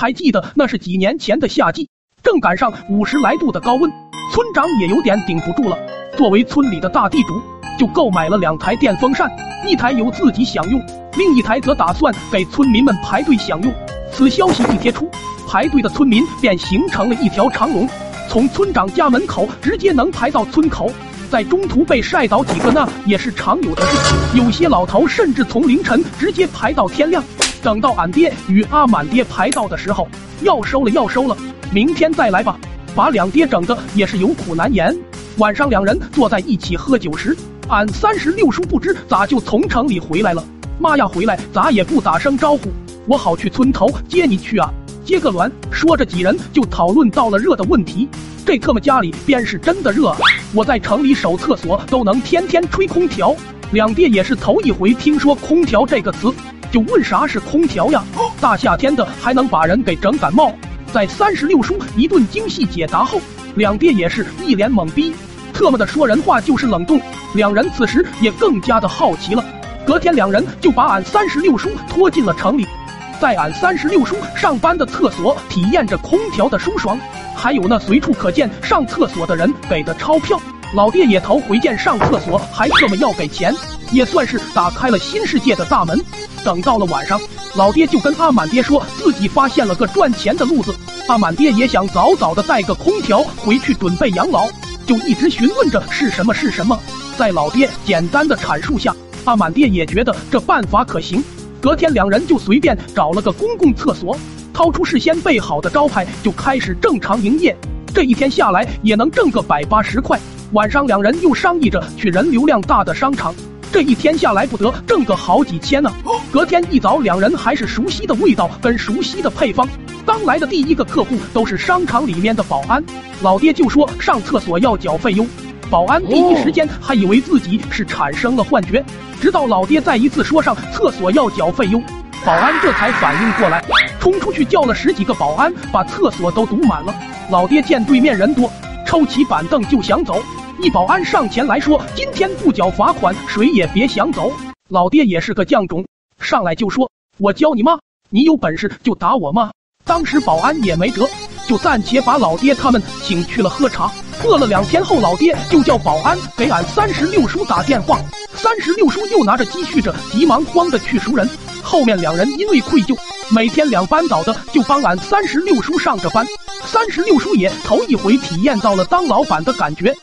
还记得那是几年前的夏季，正赶上五十来度的高温，村长也有点顶不住了。作为村里的大地主，就购买了两台电风扇，一台由自己享用，另一台则打算给村民们排队享用。此消息一贴出，排队的村民便形成了一条长龙，从村长家门口直接能排到村口，在中途被晒倒几个那也是常有的事。有些老头甚至从凌晨直接排到天亮。等到俺爹与阿满爹排到的时候，要收了要收了，明天再来吧。把两爹整的也是有苦难言。晚上两人坐在一起喝酒时，俺三十六叔不知咋就从城里回来了。妈呀，回来咋也不打声招呼，我好去村头接你去啊。接个卵！说着几人就讨论到了热的问题。这特么家里边是真的热！我在城里守厕所都能天天吹空调。两爹也是头一回听说空调这个词。就问啥是空调呀？大夏天的还能把人给整感冒？在三十六叔一顿精细解答后，两爹也是一脸懵逼，特么的说人话就是冷冻。两人此时也更加的好奇了。隔天，两人就把俺三十六叔拖进了城里，在俺三十六叔上班的厕所体验着空调的舒爽，还有那随处可见上厕所的人给的钞票。老爹也头回见上厕所还这么要给钱，也算是打开了新世界的大门。等到了晚上，老爹就跟阿满爹说自己发现了个赚钱的路子。阿满爹也想早早的带个空调回去准备养老，就一直询问着是什么是什么。在老爹简单的阐述下，阿满爹也觉得这办法可行。隔天，两人就随便找了个公共厕所，掏出事先备好的招牌，就开始正常营业。这一天下来也能挣个百八十块。晚上，两人又商议着去人流量大的商场，这一天下来不得挣个好几千呢。隔天一早，两人还是熟悉的味道跟熟悉的配方。刚来的第一个客户都是商场里面的保安，老爹就说上厕所要缴费用。保安第一时间还以为自己是产生了幻觉，直到老爹再一次说上厕所要缴费用，保安这才反应过来，冲出去叫了十几个保安，把厕所都堵满了。老爹见对面人多，抽起板凳就想走。一保安上前来说：“今天不缴罚款，谁也别想走。”老爹也是个犟种，上来就说：“我教你妈，你有本事就打我妈。”当时保安也没辙，就暂且把老爹他们请去了喝茶。饿了两天后，老爹就叫保安给俺三十六叔打电话。三十六叔又拿着积蓄着，急忙慌的去赎人。后面两人因为愧疚，每天两班倒的就帮俺三十六叔上着班。三十六叔也头一回体验到了当老板的感觉。